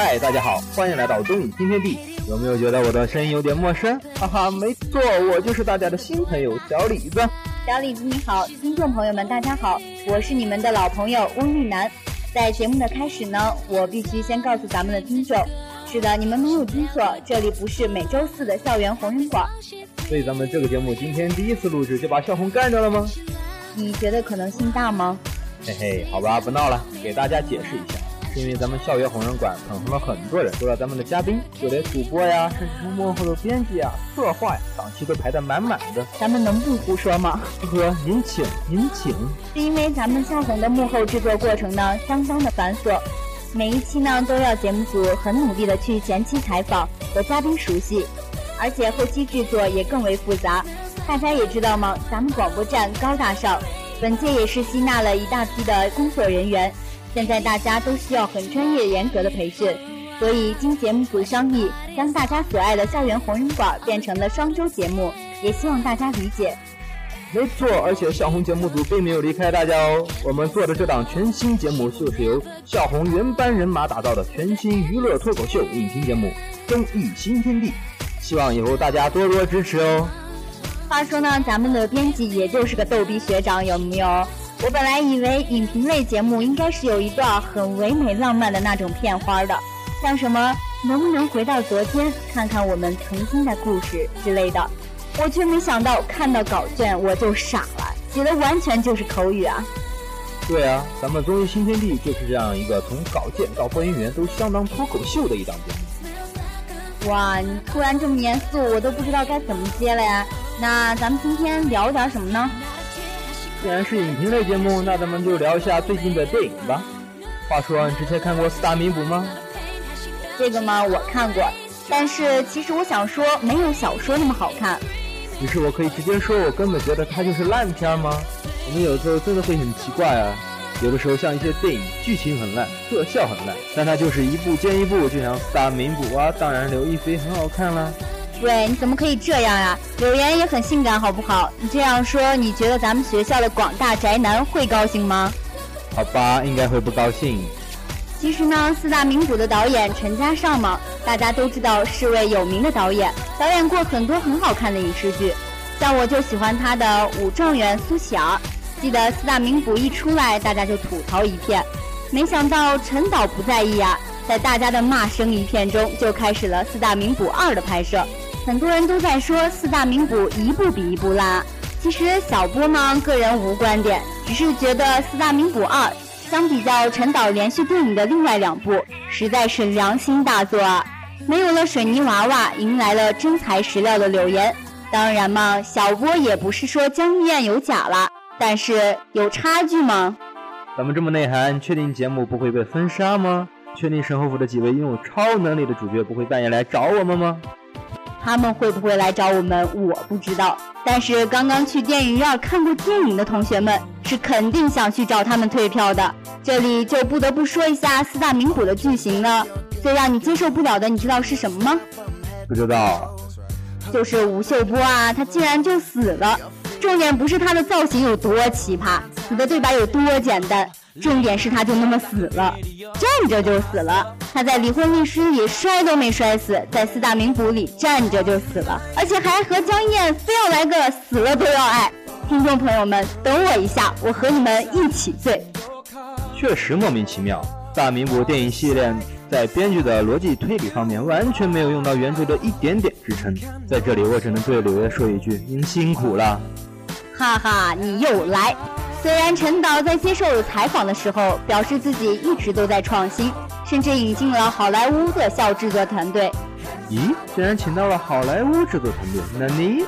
嗨，大家好，欢迎来到东影新天地。有没有觉得我的声音有点陌生？哈哈，没错，我就是大家的新朋友小李子。小李子你好，听众朋友们大家好，我是你们的老朋友翁玉楠。在节目的开始呢，我必须先告诉咱们的听众，是的，你们没有听错，这里不是每周四的校园红人馆。所以咱们这个节目今天第一次录制就把校红干掉了吗？你觉得可能性大吗？嘿嘿，好吧，不闹了，给大家解释一下，是因为咱们校园红人馆捧红了很多人，除了咱们的嘉宾，就连主播呀，甚至幕后的编辑啊、策划呀，档期都排得满满的。咱们能不胡说吗？呵，您请，您请。是因为咱们校红的幕后制作过程呢，相当的繁琐，每一期呢都要节目组很努力的去前期采访和嘉宾熟悉，而且后期制作也更为复杂。大家也知道吗？咱们广播站高大上，本届也是吸纳了一大批的工作人员，现在大家都需要很专业严格的培训，所以经节目组商议，将大家所爱的校园红人馆变成了双周节目，也希望大家理解。没错，而且校红节目组并没有离开大家哦。我们做的这档全新节目，就是由校红原班人马打造的全新娱乐脱口秀影评节目《综艺新天地》，希望以后大家多多支持哦。话说呢，咱们的编辑也就是个逗逼学长，有没有？我本来以为影评类节目应该是有一段很唯美浪漫的那种片花的，像什么能不能回到昨天，看看我们曾经的故事之类的，我却没想到看到稿卷我就傻了，写的完全就是口语啊！对啊，咱们综艺新天地就是这样一个从稿件到播音员都相当脱口秀的一档节目。哇，你突然这么严肃，我都不知道该怎么接了呀！那咱们今天聊点什么呢？既然是影评类节目，那咱们就聊一下最近的电影吧。话说，你之前看过四大名捕吗？这个吗？我看过，但是其实我想说，没有小说那么好看。于是我可以直接说，我根本觉得它就是烂片吗？我们有时候真的会很奇怪啊。有的时候像一些电影剧情很烂，特效很烂，但它就是一部接一部，就像四大名捕啊，当然刘亦菲很好看啦。喂，你怎么可以这样呀？柳岩也很性感，好不好？你这样说，你觉得咱们学校的广大宅男会高兴吗？好吧，应该会不高兴。其实呢，四大名捕的导演陈嘉上嘛，大家都知道是位有名的导演，导演过很多很好看的影视剧。像我就喜欢他的《武状元苏乞儿》，记得四大名捕一出来，大家就吐槽一片。没想到陈导不在意啊，在大家的骂声一片中，就开始了《四大名捕二》的拍摄。很多人都在说《四大名捕》一部比一部烂，其实小波呢个人无观点，只是觉得《四大名捕二》相比较陈导连续电影的另外两部，实在是良心大作啊！没有了水泥娃娃，迎来了真材实料的柳岩。当然嘛，小波也不是说江一燕有假了，但是有差距吗？咱们这么内涵，确定节目不会被封杀吗？确定神后府的几位拥有超能力的主角不会半夜来找我们吗？他们会不会来找我们？我不知道。但是刚刚去电影院看过电影的同学们是肯定想去找他们退票的。这里就不得不说一下四大名捕的剧情了。最让你接受不了的，你知道是什么吗？不知道。就是吴秀波啊，他竟然就死了。重点不是他的造型有多奇葩，死的对白有多简单。重点是他就那么死了，站着就死了。他在离婚律师里摔都没摔死，在四大名捕里站着就死了，而且还和江燕非要来个死了都要爱。听众朋友们，等我一下，我和你们一起醉。确实莫名其妙，大名捕电影系列在编剧的逻辑推理方面完全没有用到原著的一点点支撑。在这里，我只能对柳叶说一句：您辛苦了。哈哈，你又来。虽然陈导在接受采访的时候表示自己一直都在创新，甚至引进了好莱坞特效制作团队。咦，竟然请到了好莱坞制作团队？那你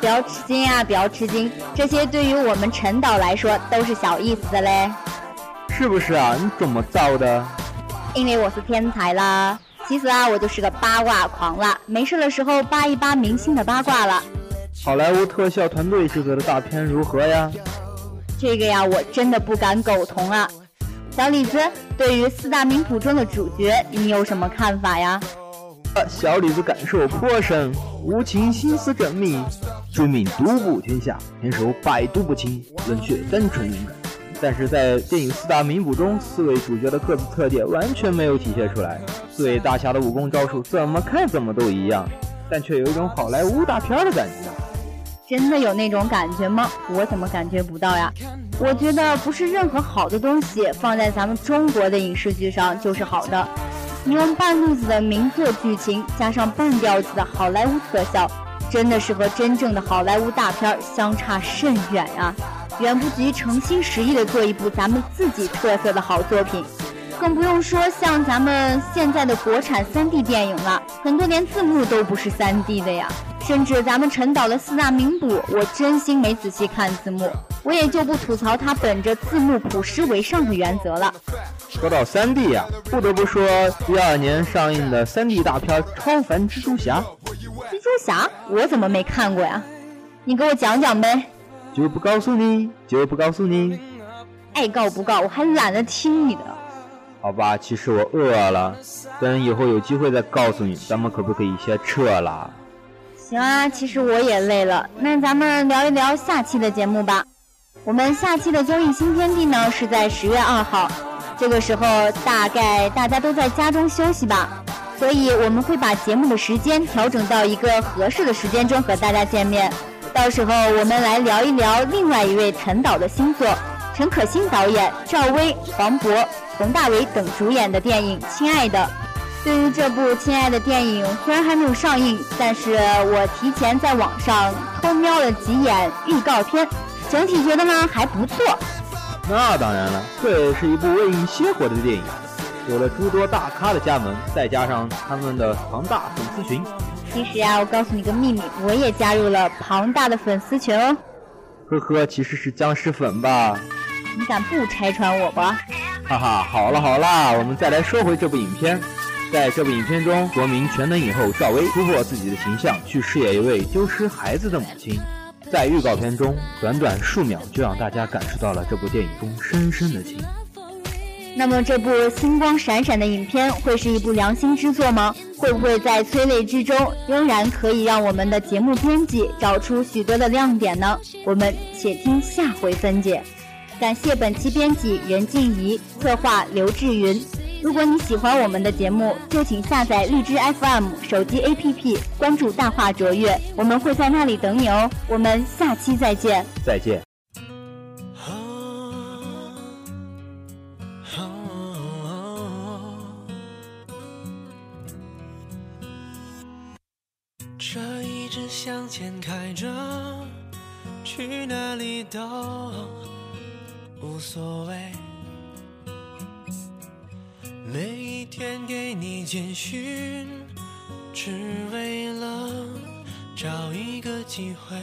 不要吃惊啊，不要吃惊，这些对于我们陈导来说都是小意思的嘞。是不是啊？你怎么造的？因为我是天才啦。其实啊，我就是个八卦狂啦，没事的时候扒一扒明星的八卦了。好莱坞特效团队制作的大片如何呀？这个呀，我真的不敢苟同啊！小李子，对于四大名捕中的主角，你有什么看法呀？小李子感受颇深，无情心思缜密，追命独步天下，天手百毒不侵，冷血单纯勇敢，但是在电影四大名捕中，四位主角的各自特点完全没有体现出来。四位大侠的武功招数怎么看怎么都一样，但却有一种好莱坞大片的感觉。真的有那种感觉吗？我怎么感觉不到呀？我觉得不是任何好的东西放在咱们中国的影视剧上就是好的。你用半路子的名作剧情加上半吊子的好莱坞特效，真的是和真正的好莱坞大片相差甚远呀，远不及诚心实意的做一部咱们自己特色的好作品。更不用说像咱们现在的国产 3D 电影了，很多连字幕都不是 3D 的呀。甚至咱们陈导的四大名捕，我真心没仔细看字幕，我也就不吐槽他本着字幕朴实为上的原则了。说到 3D 呀，不得不说一二年上映的 3D 大片《超凡蜘蛛侠》。蜘蛛侠，我怎么没看过呀？你给我讲讲呗。就不告诉你，就不告诉你。爱告不告，我还懒得听你的。好吧，其实我饿了，等以后有机会再告诉你。咱们可不可以先撤了？行啊，其实我也累了，那咱们聊一聊下期的节目吧。我们下期的综艺新天地呢是在十月二号，这个时候大概大家都在家中休息吧，所以我们会把节目的时间调整到一个合适的时间中和大家见面。到时候我们来聊一聊另外一位陈导的新作，陈可辛导演、赵薇、黄渤、佟大为等主演的电影《亲爱的》。对于这部《亲爱的》电影，虽然还没有上映，但是我提前在网上偷瞄了几眼预告片，整体觉得呢还不错。那当然了，这也是一部为你鲜活的电影，有了诸多大咖的加盟，再加上他们的庞大粉丝群。其实啊，我告诉你个秘密，我也加入了庞大的粉丝群哦。呵呵，其实是僵尸粉吧？你敢不拆穿我吧？哈哈，好了好了，我们再来说回这部影片。在这部影片中，国民全能影后赵薇突破自己的形象，去饰演一位丢失孩子的母亲。在预告片中，短短数秒就让大家感受到了这部电影中深深的情。那么，这部星光闪闪的影片会是一部良心之作吗？会不会在催泪之中，仍然可以让我们的节目编辑找出许多的亮点呢？我们且听下回分解。感谢本期编辑任静怡，策划刘志云。如果你喜欢我们的节目，就请下载荔枝 FM 手机 APP，关注大话卓越，我们会在那里等你哦。我们下期再见，再见。车一直向前开着，去哪里都无所谓。每一天给你简讯，只为了找一个机会。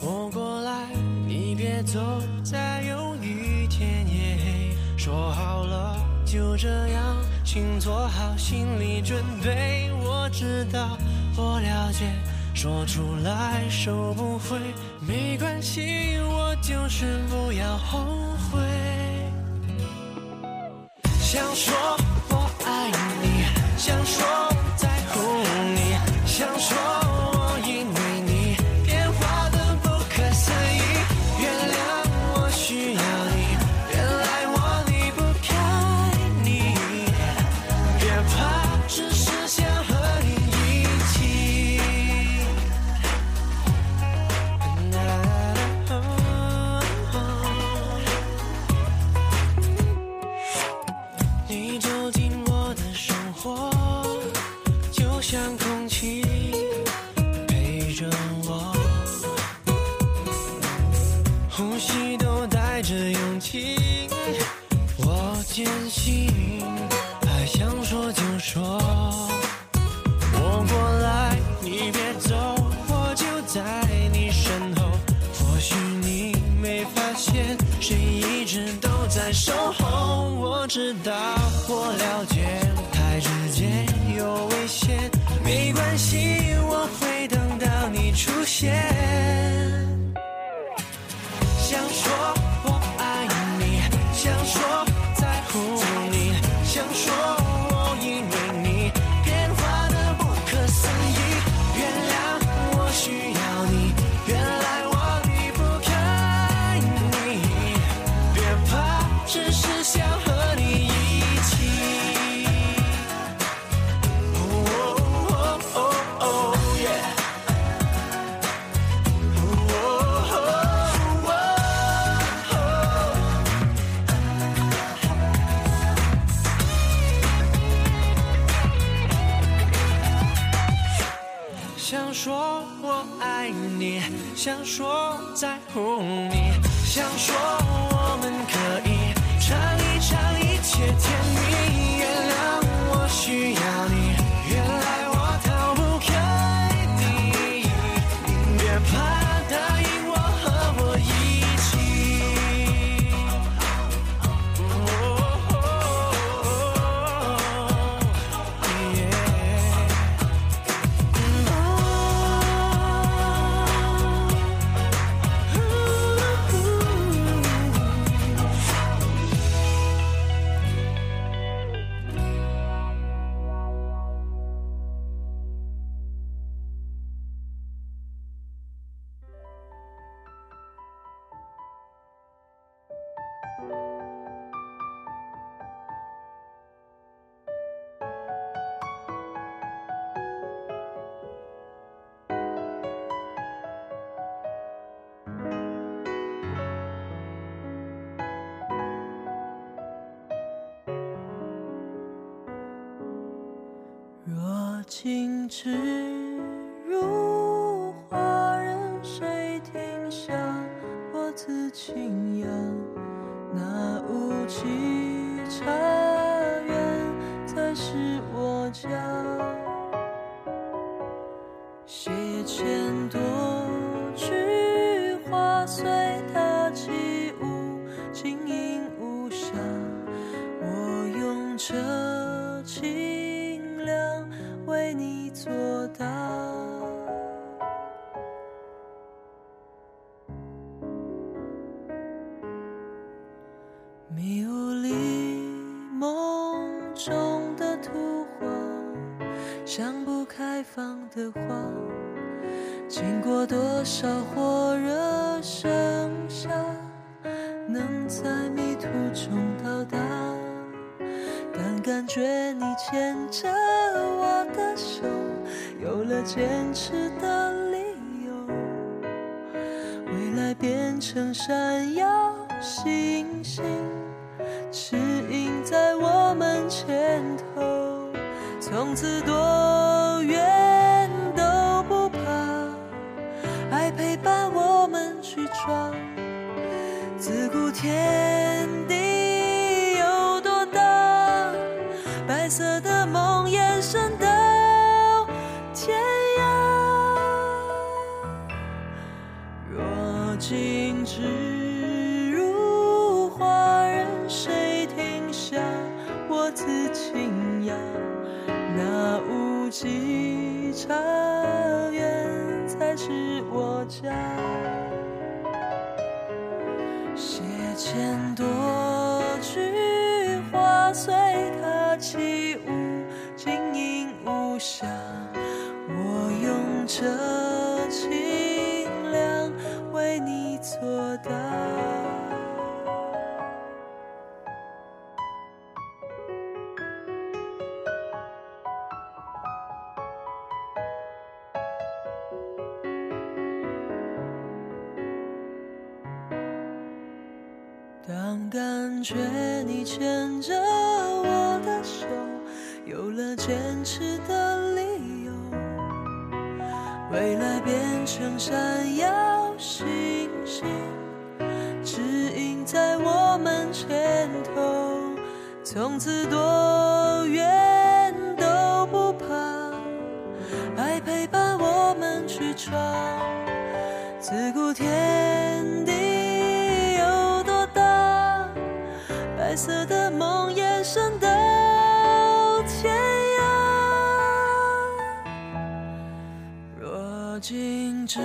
我过来，你别走，再有一天也黑。说好了就这样，请做好心理准备。我知道，我了解，说出来收不回，没关系，我就是不要后悔。想说我爱你，想说在乎你，想说。知道，我了解，太直接有危险，没关系，知。感觉你牵着我的手有了坚持的理由。未来变成闪耀星星指引在我们前头从此多感觉你牵着我的手，有了坚持的理由。未来变成闪耀星星，指引在我们前头。从此多远都不怕，爱陪伴我们去闯。自古天。色的梦延伸到天涯若今直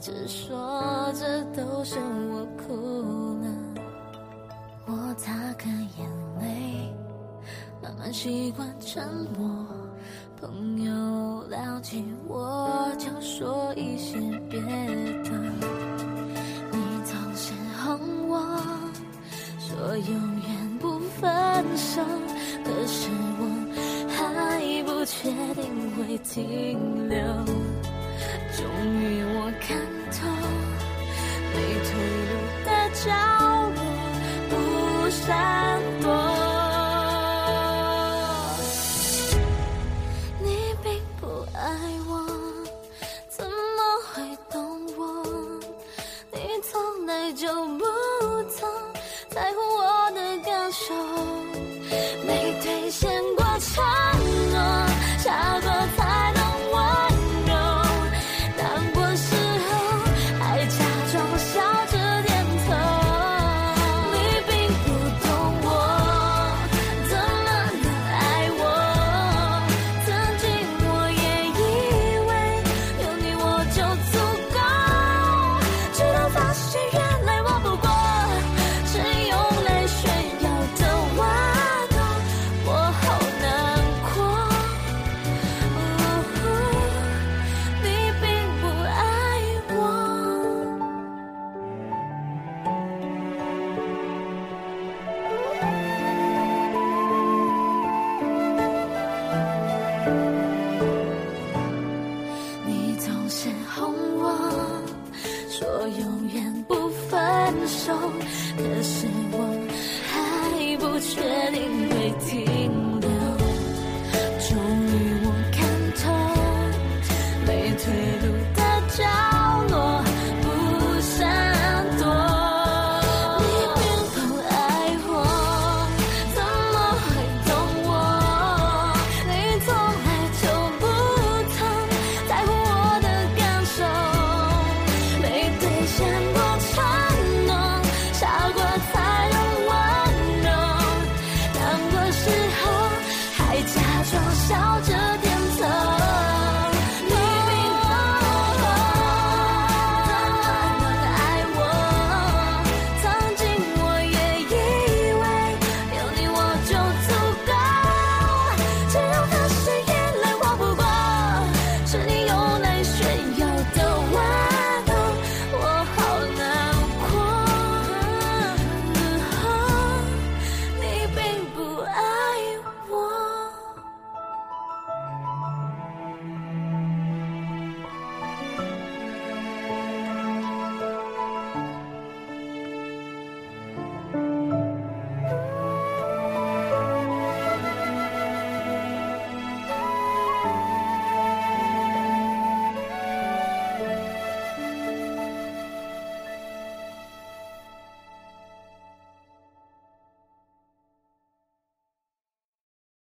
只说着都笑我哭了，我擦干眼泪，慢慢习惯沉默。